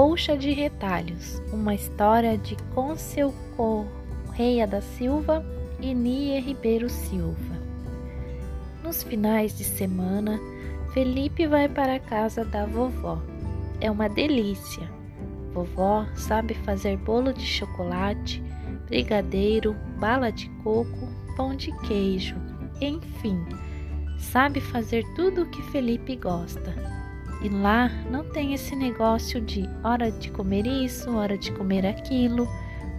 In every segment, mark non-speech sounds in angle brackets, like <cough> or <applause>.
Colcha de Retalhos, uma história de Côncio Correia da Silva e Nia Ribeiro Silva. Nos finais de semana, Felipe vai para a casa da vovó. É uma delícia. Vovó sabe fazer bolo de chocolate, brigadeiro, bala de coco, pão de queijo, enfim, sabe fazer tudo o que Felipe gosta. E lá não tem esse negócio de hora de comer isso, hora de comer aquilo,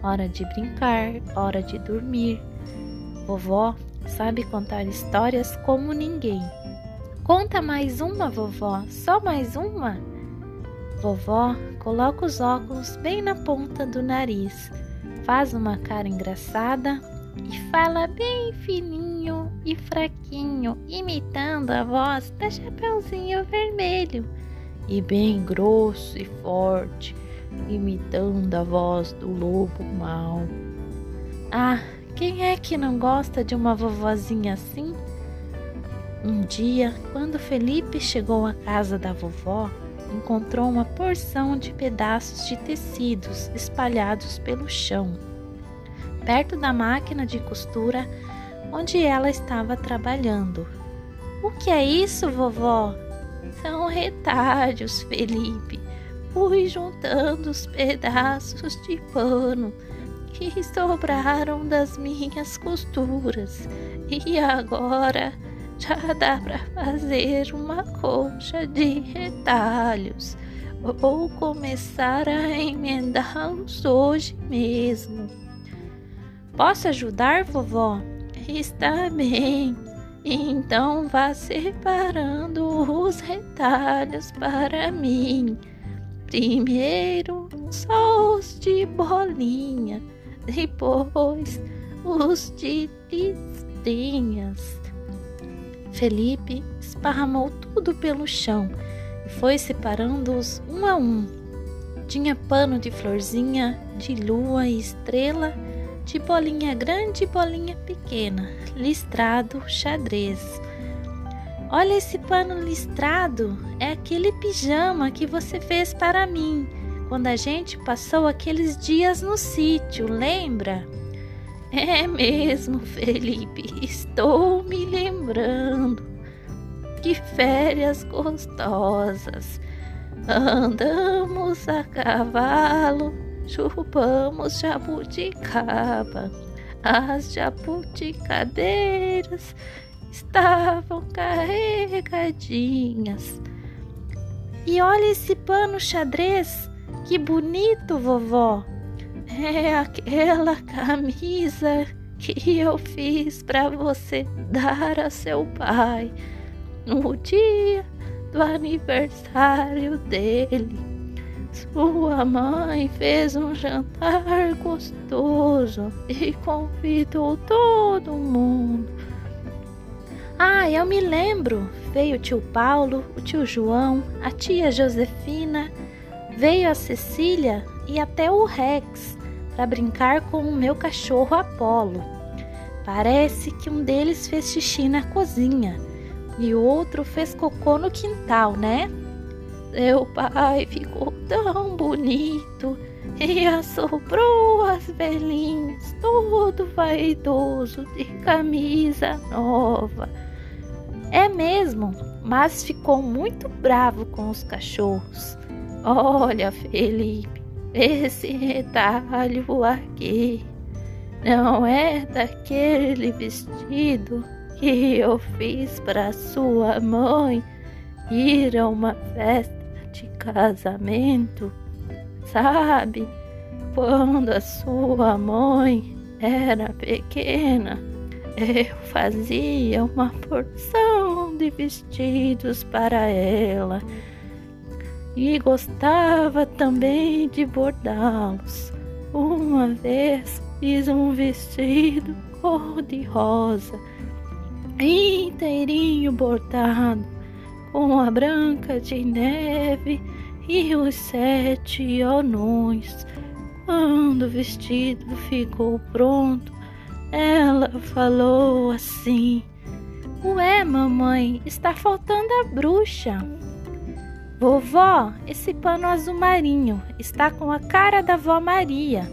hora de brincar, hora de dormir. Vovó sabe contar histórias como ninguém. Conta mais uma, vovó, só mais uma? Vovó coloca os óculos bem na ponta do nariz, faz uma cara engraçada e fala bem fininho e fraquinho, imitando a voz da Chapeuzinho Vermelho, e bem grosso e forte, imitando a voz do lobo mau. Ah, quem é que não gosta de uma vovozinha assim? Um dia, quando Felipe chegou à casa da vovó, encontrou uma porção de pedaços de tecidos espalhados pelo chão perto da máquina de costura onde ela estava trabalhando. O que é isso, vovó? São retalhos, Felipe. Fui juntando os pedaços de pano que sobraram das minhas costuras e agora já dá para fazer uma colcha de retalhos. Vou começar a emendá-los hoje mesmo. Posso ajudar, vovó? Está bem. Então vá separando os retalhos para mim. Primeiro só os de bolinha, depois os de listrinhas. Felipe esparramou tudo pelo chão e foi separando-os um a um. Tinha pano de florzinha, de lua e estrela de bolinha grande e bolinha pequena, listrado xadrez. Olha esse pano listrado, é aquele pijama que você fez para mim quando a gente passou aqueles dias no sítio, lembra? <laughs> É mesmo, Felipe, estou me lembrando. Que férias gostosas! Andamos a cavalo chupamos jabuticaba. As jabuticadeiras estavam carregadinhas. E olha esse pano xadrez, que bonito, vovó. É aquela camisa que eu fiz para você dar a seu pai no dia do aniversário dele. Sua mãe fez um jantar gostoso e convidou todo mundo. Ah, eu me lembro. Veio o tio Paulo, o tio João, a tia Josefina, veio a Cecília e até o Rex para brincar com o meu cachorro Apolo. Parece que um deles fez xixi na cozinha e o outro fez cocô no quintal, né? Seu pai ficou tão bonito e assoprou as velhinhas, todo vaidoso, de camisa nova. É mesmo, mas ficou muito bravo com os cachorros. Olha, Felipe, esse retalho aqui não é daquele vestido que eu fiz para sua mãe ir a uma festa de casamento, sabe? Quando a sua mãe era pequena, eu fazia uma porção de vestidos para ela e gostava também de bordá-los. Uma vez fiz um vestido cor-de-rosa, inteirinho bordado com a branca de neve e os sete anões. Quando o vestido ficou pronto, ela falou assim: Ué, mamãe, está faltando a bruxa. Vovó, esse pano azul marinho está com a cara da vó Maria.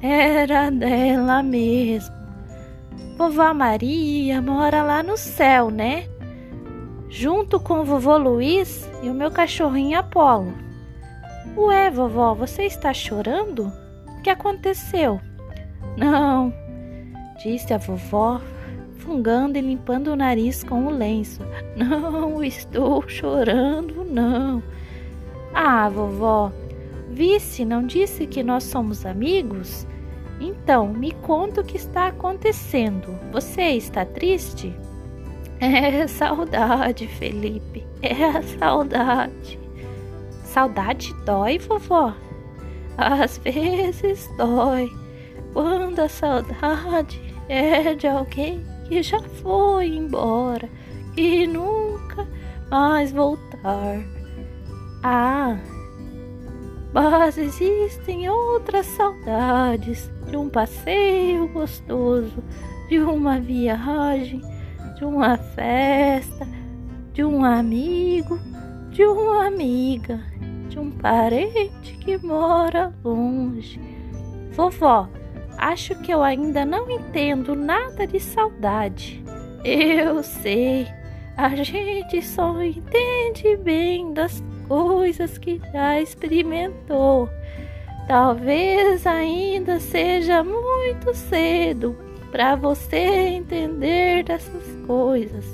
Era dela mesmo. Vovó Maria mora lá no céu, né? Junto com o vovô Luiz e o meu cachorrinho Apolo. Ué, vovó, você está chorando? O que aconteceu? Não, disse a vovó, fungando e limpando o nariz com o lenço. Não estou chorando, não. Ah, vovó, Vice não disse que nós somos amigos? Então, me conta o que está acontecendo. Você está triste? É <laughs> saudade, Felipe. É a saudade. Saudade dói, vovó? Às vezes dói. Quando a saudade é de alguém que já foi embora e nunca mais voltar. Ah, mas existem outras saudades de um passeio gostoso, de uma viagem, de uma festa, de um amigo, de uma amiga, de um parente que mora longe. Vovó, Acho que eu ainda não entendo nada de saudade. Eu sei, a gente só entende bem das coisas que já experimentou. Talvez ainda seja muito cedo para você entender dessas coisas.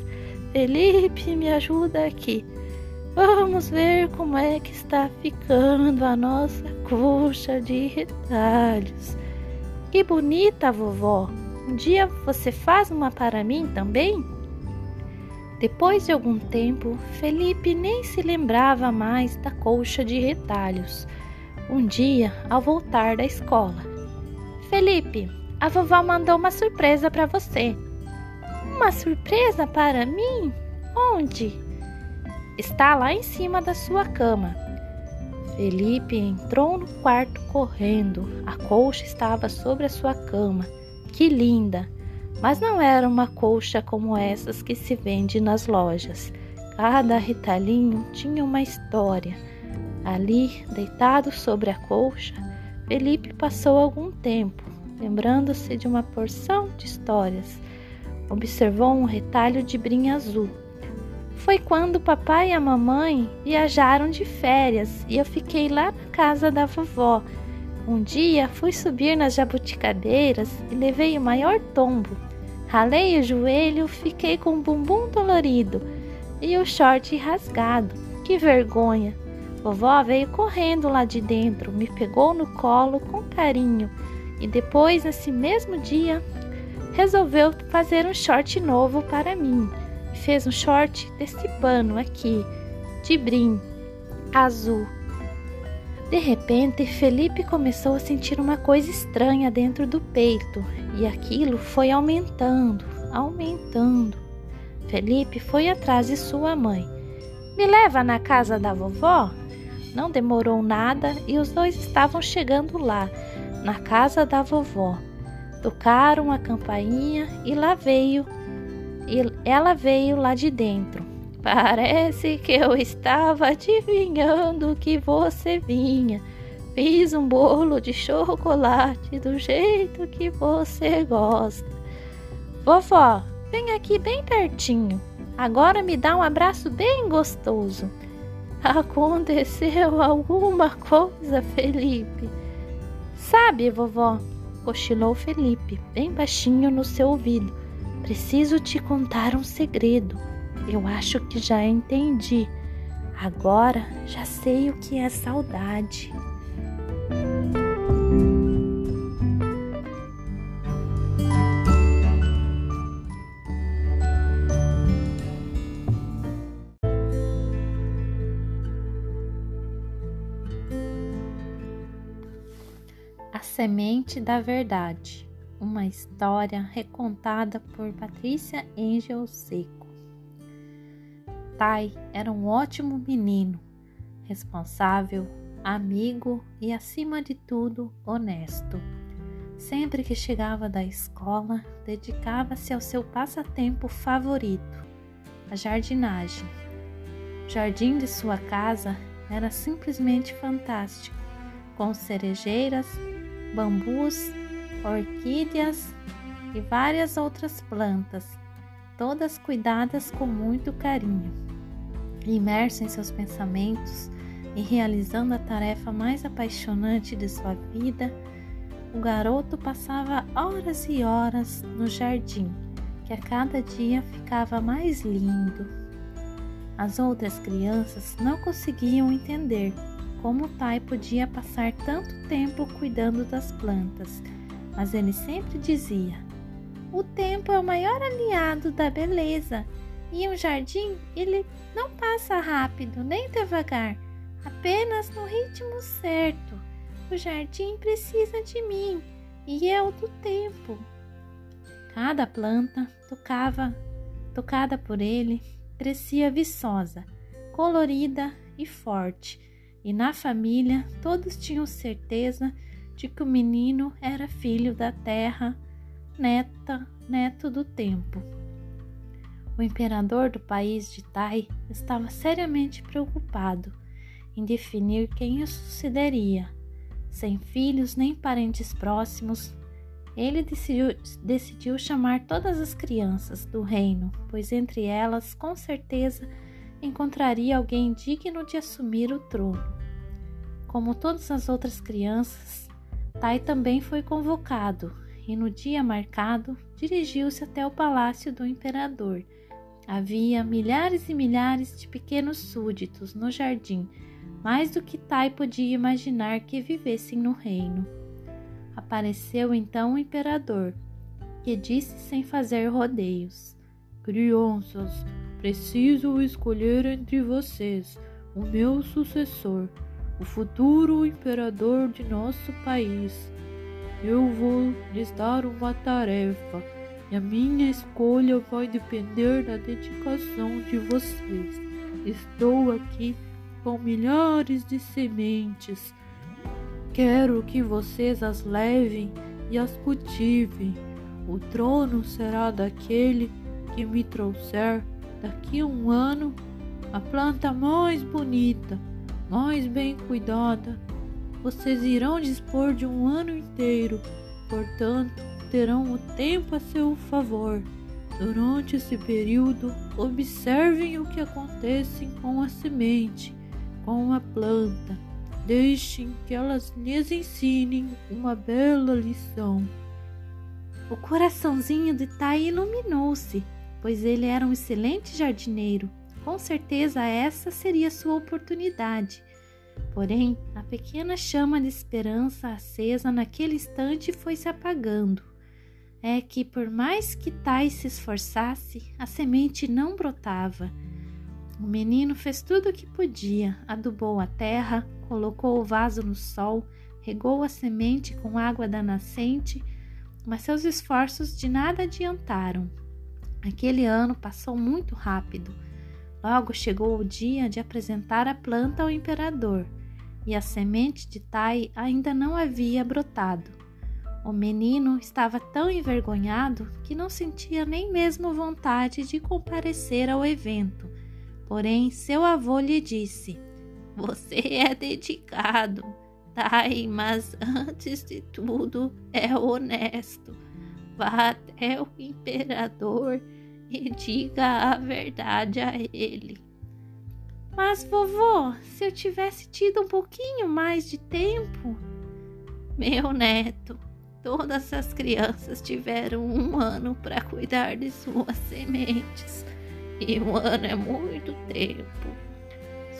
Felipe, me ajuda aqui. Vamos ver como é que está ficando a nossa coxa de retalhos. Que bonita, vovó! Um dia você faz uma para mim também? Depois de algum tempo, Felipe nem se lembrava mais da colcha de retalhos. Um dia, ao voltar da escola, Felipe, a vovó mandou uma surpresa para você. Uma surpresa para mim? Onde? Está lá em cima da sua cama. Felipe entrou no quarto correndo. A colcha estava sobre a sua cama. Que linda! Mas não era uma colcha como essas que se vende nas lojas. Cada retalhinho tinha uma história. Ali, deitado sobre a colcha, Felipe passou algum tempo, lembrando-se de uma porção de histórias. Observou um retalho de brim azul foi quando o papai e a mamãe viajaram de férias e eu fiquei lá na casa da vovó. Um dia fui subir nas jabuticabeiras e levei o maior tombo. Ralei o joelho, fiquei com o bumbum dolorido e o short rasgado. Que vergonha! Vovó veio correndo lá de dentro, me pegou no colo com carinho e depois, nesse mesmo dia, resolveu fazer um short novo para mim fez um short desse pano aqui, de brim, azul. De repente, Felipe começou a sentir uma coisa estranha dentro do peito e aquilo foi aumentando, aumentando. Felipe foi atrás de sua mãe. Me leva na casa da vovó? Não demorou nada e os dois estavam chegando lá, na casa da vovó. Tocaram a campainha e lá veio e ela veio lá de dentro. <laughs> Parece que eu estava adivinhando que você vinha. Fiz um bolo de chocolate do jeito que você gosta. Vovó, vem aqui bem pertinho. Agora me dá um abraço bem gostoso. <laughs> Aconteceu alguma coisa, Felipe? Sabe, vovó? cochilou Felipe, bem baixinho no seu ouvido. Preciso te contar um segredo. Eu acho que já entendi. Agora já sei o que é saudade. Semente da verdade uma história recontada por Patrícia Angel Seco. Tai era um ótimo menino, responsável, amigo e, acima de tudo, honesto. Sempre que chegava da escola, dedicava-se ao seu passatempo favorito, a jardinagem. O jardim de sua casa era simplesmente fantástico, com cerejeiras, bambus, orquídeas e várias outras plantas, todas cuidadas com muito carinho. Imerso em seus pensamentos e realizando a tarefa mais apaixonante de sua vida, o garoto passava horas e horas no jardim, que a cada dia ficava mais lindo. As outras crianças não conseguiam entender como Tai podia passar tanto tempo cuidando das plantas, mas ele sempre dizia: O tempo é o maior aliado da beleza, e um jardim ele não passa rápido nem devagar, apenas no ritmo certo. O jardim precisa de mim e eu do tempo. Cada planta tocava, tocada por ele, crescia viçosa, colorida e forte e na família todos tinham certeza de que o menino era filho da terra, neta, neto do tempo. O imperador do país de Tai estava seriamente preocupado em definir quem o sucederia. Sem filhos nem parentes próximos, ele decidiu, decidiu chamar todas as crianças do reino, pois entre elas, com certeza, encontraria alguém digno de assumir o trono. Como todas as outras crianças, Tai também foi convocado e, no dia marcado, dirigiu-se até o palácio do imperador. Havia milhares e milhares de pequenos súditos no jardim, mais do que Tai podia imaginar que vivessem no reino. Apareceu então o imperador, que disse sem fazer rodeios: Crianças, Preciso escolher entre vocês o meu sucessor, o futuro imperador de nosso país. Eu vou lhes dar uma tarefa e a minha escolha vai depender da dedicação de vocês. Estou aqui com milhares de sementes. Quero que vocês as levem e as cultivem. O trono será daquele que me trouxer Daqui a um ano, a planta mais bonita, mais bem cuidada, vocês irão dispor de um ano inteiro, portanto, terão o tempo a seu favor. Durante esse período, observem o que acontece com a semente, com a planta. Deixem que elas lhes ensinem uma bela lição. O coraçãozinho de Tai iluminou-se pois ele era um excelente jardineiro. Com certeza essa seria sua oportunidade. Porém, a pequena chama de esperança acesa naquele instante foi se apagando. É que, por mais que Tais se esforçasse, a semente não brotava. O menino fez tudo o que podia, adubou a terra, colocou o vaso no sol, regou a semente com água da nascente, mas seus esforços de nada adiantaram. Aquele ano passou muito rápido. Logo chegou o dia de apresentar a planta ao imperador, e a semente de Tai ainda não havia brotado. O menino estava tão envergonhado que não sentia nem mesmo vontade de comparecer ao evento. Porém, seu avô lhe disse: Você é dedicado, Tai, mas antes de tudo é honesto vá até o imperador e <laughs> diga a verdade a ele. Mas, vovô, se eu tivesse tido um pouquinho mais de tempo. Meu neto, todas as crianças tiveram um ano para cuidar de suas sementes. E um ano é muito tempo.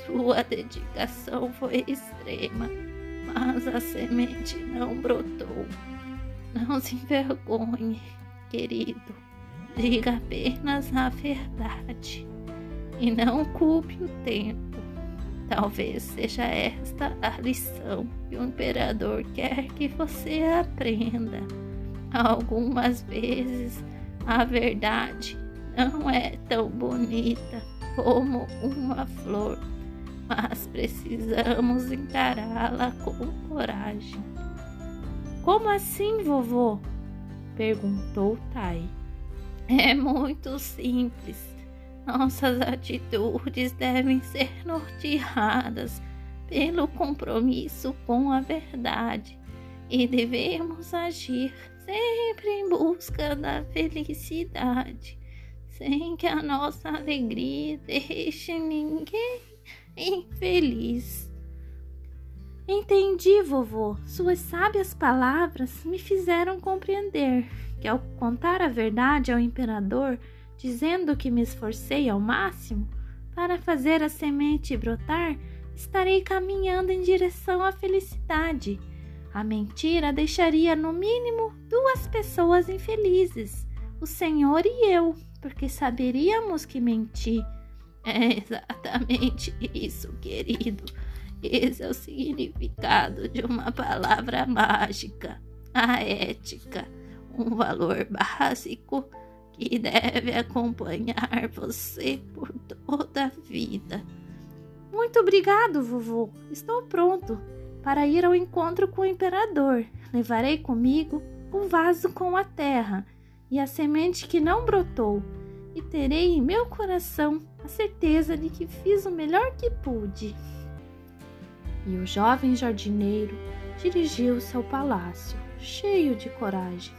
Sua dedicação foi extrema, mas a semente não brotou. Não se envergonhe, querido. Diga apenas a verdade e não culpe o tempo. Talvez seja esta a lição que o imperador quer que você aprenda. Algumas vezes a verdade não é tão bonita como uma flor, mas precisamos encará-la com coragem. Como assim, vovô? perguntou Tai. <laughs> É muito simples. Nossas atitudes devem ser norteadas pelo compromisso com a verdade e devemos agir sempre em busca da felicidade, sem que a nossa alegria deixe ninguém infeliz. Entendi, vovô. Suas sábias palavras me fizeram compreender que, ao contar a verdade ao imperador, dizendo que me esforcei ao máximo para fazer a semente brotar, estarei caminhando em direção à felicidade. A mentira deixaria no mínimo duas pessoas infelizes, o Senhor e eu, porque saberíamos que menti. É exatamente isso, querido. Esse é o significado de uma palavra mágica, a ética, um valor básico que deve acompanhar você por toda a vida. Muito obrigado, vovô. Estou pronto para ir ao encontro com o imperador. Levarei comigo o vaso com a terra e a semente que não brotou, e terei em meu coração a certeza de que fiz o melhor que pude. E o jovem jardineiro dirigiu-se ao palácio, cheio de coragem.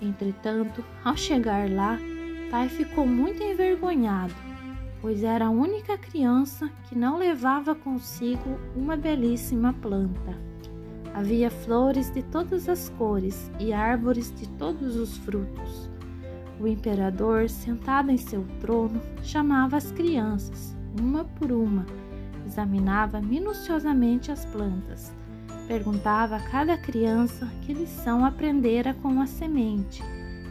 Entretanto, ao chegar lá, Tai ficou muito envergonhado pois era a única criança que não levava consigo uma belíssima planta. Havia flores de todas as cores e árvores de todos os frutos. O imperador, sentado em seu trono, chamava as crianças, uma por uma, examinava minuciosamente as plantas, perguntava a cada criança que lição aprendera com a semente,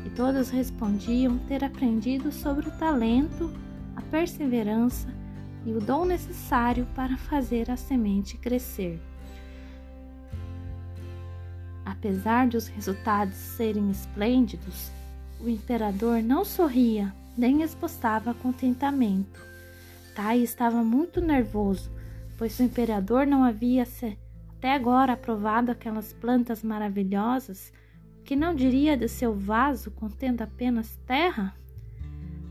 e todas respondiam ter aprendido sobre o talento a perseverança e o dom necessário para fazer a semente crescer. Apesar de os resultados serem esplêndidos, o imperador não sorria nem expostava contentamento. Tai estava muito nervoso, pois o imperador não havia até agora aprovado aquelas plantas maravilhosas, que não diria de seu vaso contendo apenas terra?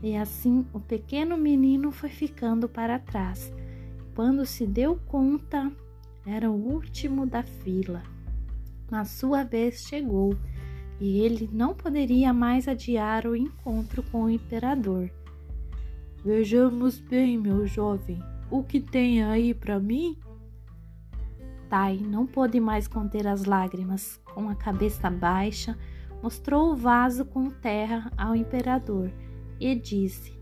E assim o pequeno menino foi ficando para trás. Quando se deu conta, era o último da fila. A sua vez chegou e ele não poderia mais adiar o encontro com o imperador. Vejamos bem, meu jovem, o que tem aí para mim? Tai não pôde mais conter as lágrimas. Com a cabeça baixa, mostrou o vaso com terra ao imperador e disse: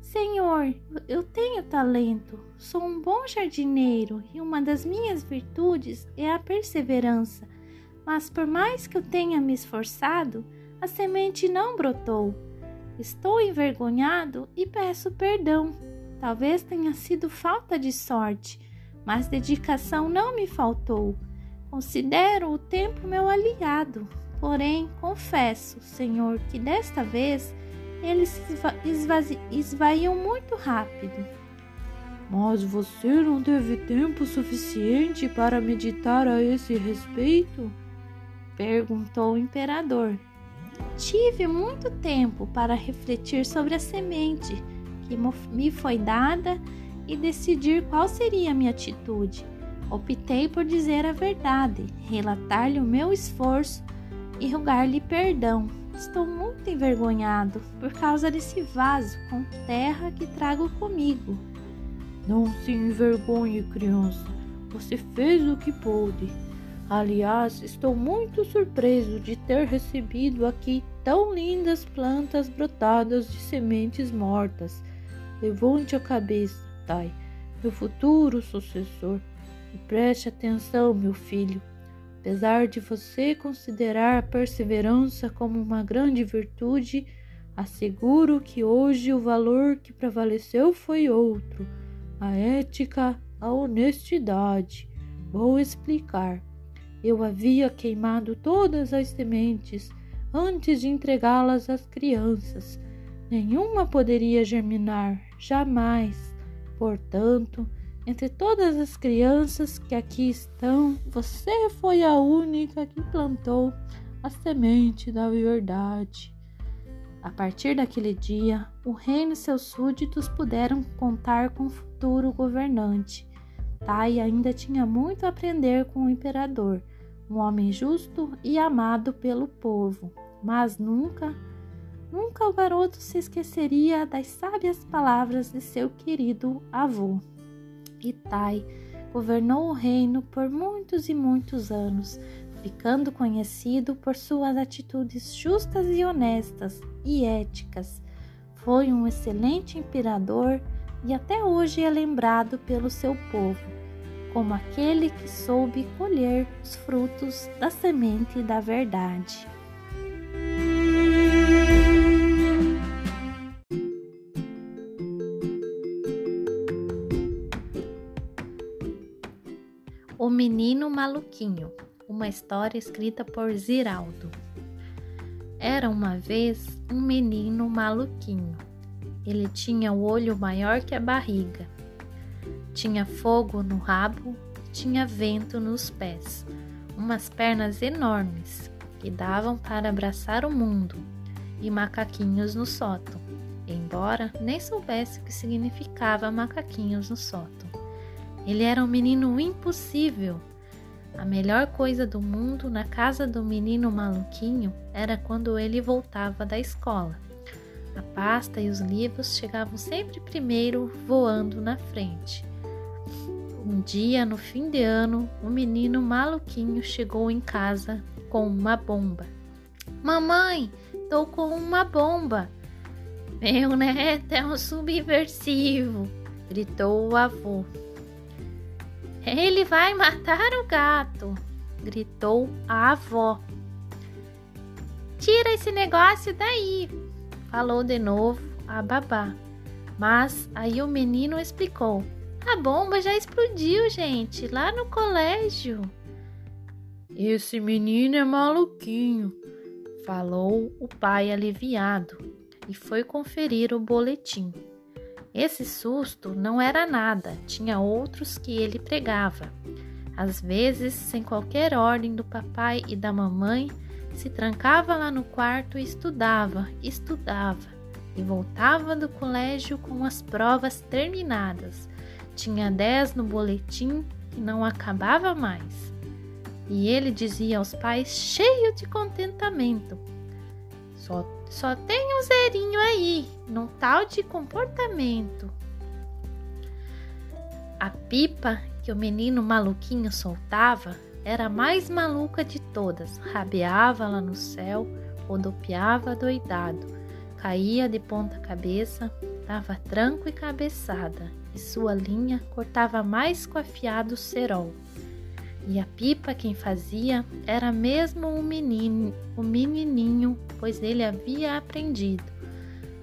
Senhor, eu tenho talento, sou um bom jardineiro e uma das minhas virtudes é a perseverança. Mas por mais que eu tenha me esforçado, a semente não brotou. Estou envergonhado e peço perdão. Talvez tenha sido falta de sorte, mas dedicação não me faltou. Considero o tempo meu aliado. Porém, confesso, Senhor, que desta vez eles se esvaíam muito rápido. Mas você não teve tempo suficiente para meditar a esse respeito? Perguntou o imperador. Tive muito tempo para refletir sobre a semente que me foi dada e decidir qual seria a minha atitude. Optei por dizer a verdade, relatar-lhe o meu esforço e rogar-lhe perdão. Estou muito envergonhado por causa desse vaso com terra que trago comigo. Não se envergonhe, criança. Você fez o que pôde. Aliás, estou muito surpreso de ter recebido aqui tão lindas plantas brotadas de sementes mortas. Levante a cabeça, Tai, meu futuro sucessor, e preste atenção, meu filho. Apesar de você considerar a perseverança como uma grande virtude, asseguro que hoje o valor que prevaleceu foi outro: a ética, a honestidade. Vou explicar. Eu havia queimado todas as sementes antes de entregá-las às crianças. Nenhuma poderia germinar, jamais. Portanto, entre todas as crianças que aqui estão, você foi a única que plantou a semente da verdade. A partir daquele dia, o reino e seus súditos puderam contar com o futuro governante. Tai ainda tinha muito a aprender com o imperador, um homem justo e amado pelo povo, mas nunca, nunca o garoto se esqueceria das sábias palavras de seu querido avô. Itai governou o reino por muitos e muitos anos, ficando conhecido por suas atitudes justas e honestas e éticas. Foi um excelente imperador e até hoje é lembrado pelo seu povo como aquele que soube colher os frutos da semente da verdade. O Menino Maluquinho, uma história escrita por Ziraldo. Era uma vez um menino maluquinho. Ele tinha o olho maior que a barriga. Tinha fogo no rabo, tinha vento nos pés, umas pernas enormes que davam para abraçar o mundo e macaquinhos no sótão, embora nem soubesse o que significava macaquinhos no sótão. Ele era um menino impossível. A melhor coisa do mundo na casa do menino maluquinho era quando ele voltava da escola. A pasta e os livros chegavam sempre primeiro, voando na frente. Um dia, no fim de ano, o menino maluquinho chegou em casa com uma bomba. Mamãe, tô com uma bomba. Meu neto é um subversivo, gritou o avô. Ele vai matar o gato, gritou a avó. Tira esse negócio daí, falou de novo a babá. Mas aí o menino explicou: A bomba já explodiu, gente, lá no colégio. Esse menino é maluquinho, falou o pai aliviado e foi conferir o boletim. Esse susto não era nada, tinha outros que ele pregava. Às vezes, sem qualquer ordem do papai e da mamãe, se trancava lá no quarto e estudava, estudava, e voltava do colégio com as provas terminadas. Tinha dez no boletim e não acabava mais. E ele dizia aos pais, cheio de contentamento: Só só tem um zerinho aí, num tal de comportamento. A pipa que o menino maluquinho soltava era a mais maluca de todas. Rabeava lá no céu, rodopiava doidado, caía de ponta cabeça, dava tranco e cabeçada, e sua linha cortava mais com afiado cerol. E a pipa quem fazia era mesmo menino, o menininho, pois ele havia aprendido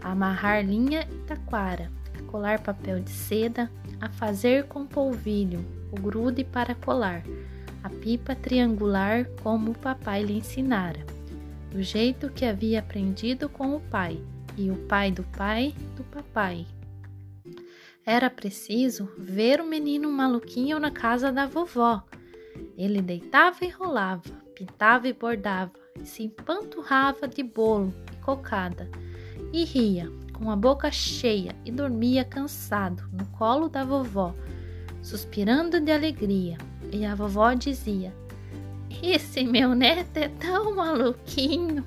a amarrar linha e taquara, a colar papel de seda, a fazer com polvilho o grude para colar, a pipa triangular como o papai lhe ensinara, do jeito que havia aprendido com o pai, e o pai do pai do papai. Era preciso ver o menino maluquinho na casa da vovó, ele deitava e rolava, pintava e bordava, e se empanturrava de bolo e cocada, e ria, com a boca cheia, e dormia cansado no colo da vovó, suspirando de alegria. E a vovó dizia: Esse meu neto é tão maluquinho.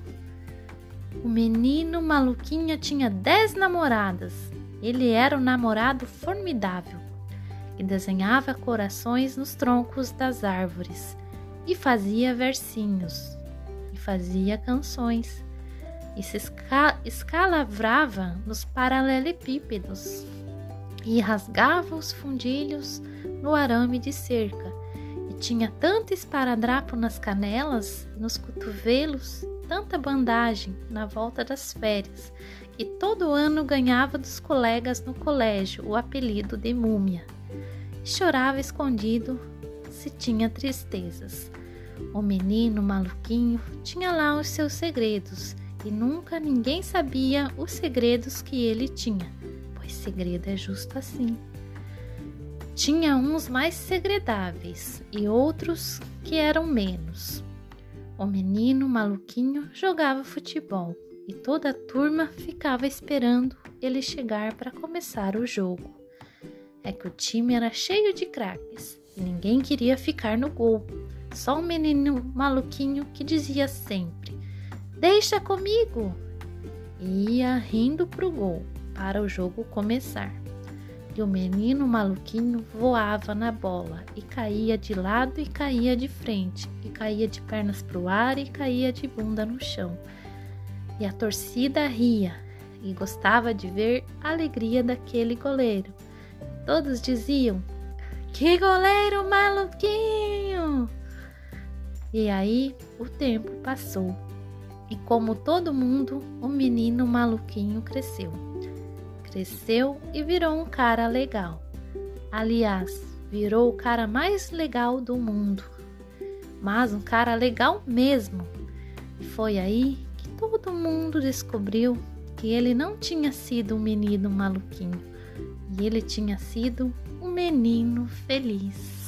O menino maluquinho tinha dez namoradas. Ele era um namorado formidável e desenhava corações nos troncos das árvores, e fazia versinhos, e fazia canções, e se esca escalavrava nos paralelepípedos, e rasgava os fundilhos no arame de cerca, tinha tanto esparadrapo nas canelas, nos cotovelos, tanta bandagem na volta das férias, que todo ano ganhava dos colegas no colégio o apelido de múmia chorava escondido se tinha tristezas. O menino maluquinho tinha lá os seus segredos e nunca ninguém sabia os segredos que ele tinha, pois segredo é justo assim. Tinha uns mais segredáveis e outros que eram menos. O menino maluquinho jogava futebol e toda a turma ficava esperando ele chegar para começar o jogo. É que o time era cheio de craques e ninguém queria ficar no gol. Só um menino maluquinho que dizia sempre: Deixa comigo! E ia rindo pro gol para o jogo começar. E o menino maluquinho voava na bola e caía de lado e caía de frente, e caía de pernas pro ar e caía de bunda no chão. E a torcida ria e gostava de ver a alegria daquele goleiro. Todos diziam: Que goleiro maluquinho! E aí o tempo passou. E como todo mundo, o menino maluquinho cresceu. Cresceu e virou um cara legal. Aliás, virou o cara mais legal do mundo. Mas um cara legal mesmo. E foi aí que todo mundo descobriu que ele não tinha sido um menino maluquinho, e ele tinha sido um menino feliz.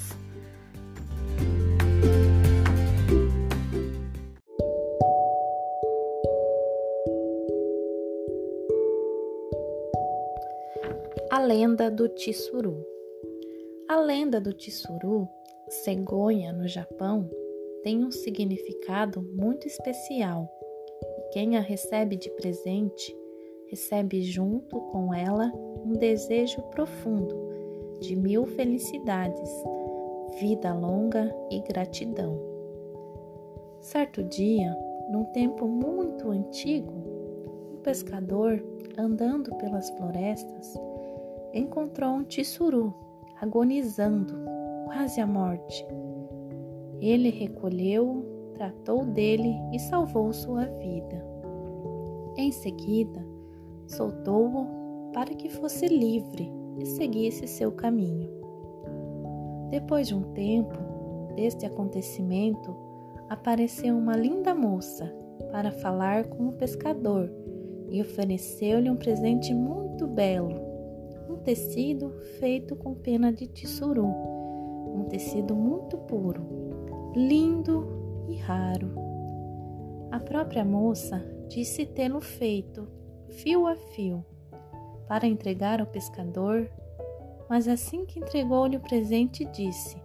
Lenda do Tsuru. A lenda do Tsuru, cegonha no Japão, tem um significado muito especial. Quem a recebe de presente recebe junto com ela um desejo profundo de mil felicidades, vida longa e gratidão. Certo dia, num tempo muito antigo, um pescador, andando pelas florestas, encontrou um tissuru agonizando, quase à morte. Ele recolheu, tratou dele e salvou sua vida. Em seguida, soltou-o para que fosse livre e seguisse seu caminho. Depois de um tempo deste acontecimento, apareceu uma linda moça para falar com o pescador e ofereceu-lhe um presente muito belo um tecido feito com pena de tissuru, um tecido muito puro, lindo e raro. A própria moça disse tê-lo feito, fio a fio, para entregar ao pescador, mas assim que entregou-lhe o presente, disse: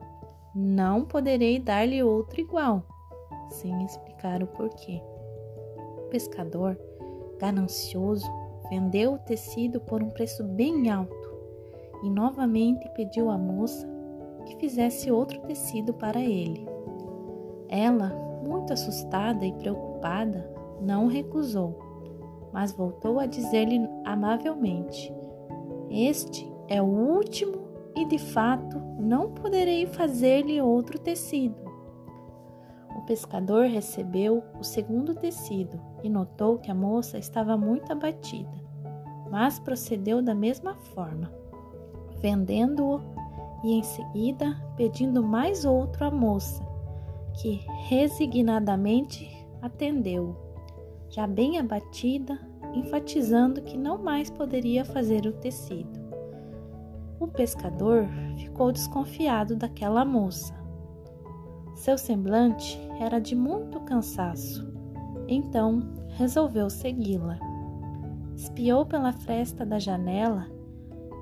Não poderei dar-lhe outro igual, sem explicar o porquê. O pescador, ganancioso, vendeu o tecido por um preço bem alto e novamente pediu à moça que fizesse outro tecido para ele. Ela, muito assustada e preocupada, não recusou, mas voltou a dizer-lhe amavelmente: Este é o último e de fato não poderei fazer-lhe outro tecido. O pescador recebeu o segundo tecido e notou que a moça estava muito abatida, mas procedeu da mesma forma vendendo-o e em seguida pedindo mais outro à moça, que resignadamente atendeu, já bem abatida, enfatizando que não mais poderia fazer o tecido. O pescador ficou desconfiado daquela moça. Seu semblante era de muito cansaço, então resolveu segui-la. Espiou pela fresta da janela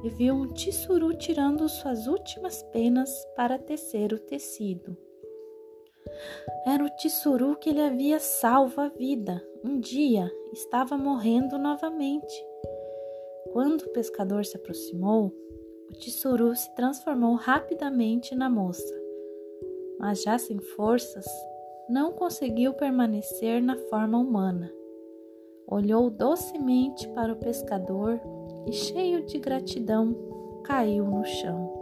e viu um tissuru tirando suas últimas penas para tecer o tecido. Era o tissuru que lhe havia salvo a vida. Um dia estava morrendo novamente. Quando o pescador se aproximou, o tissuru se transformou rapidamente na moça, mas já sem forças, não conseguiu permanecer na forma humana. Olhou docemente para o pescador e, cheio de gratidão, caiu no chão.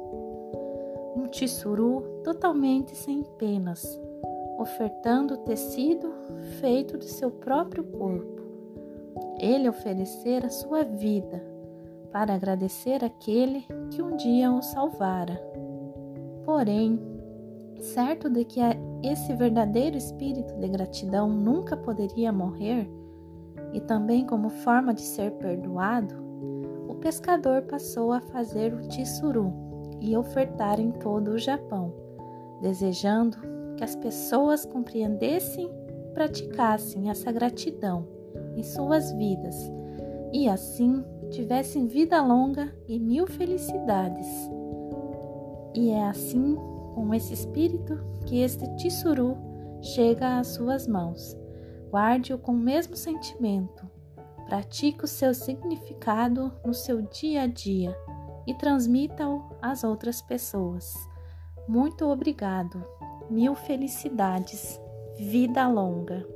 Um tissuru totalmente sem penas, ofertando tecido feito de seu próprio corpo. Ele oferecera sua vida para agradecer aquele que um dia o salvara. Porém, certo de que esse verdadeiro espírito de gratidão nunca poderia morrer, e também como forma de ser perdoado, pescador passou a fazer o tissuru e ofertar em todo o Japão, desejando que as pessoas compreendessem e praticassem essa gratidão em suas vidas e assim tivessem vida longa e mil felicidades. E é assim, com esse espírito, que este tissuru chega às suas mãos. Guarde-o com o mesmo sentimento. Pratique o seu significado no seu dia a dia e transmita-o às outras pessoas. Muito obrigado. Mil felicidades. Vida longa.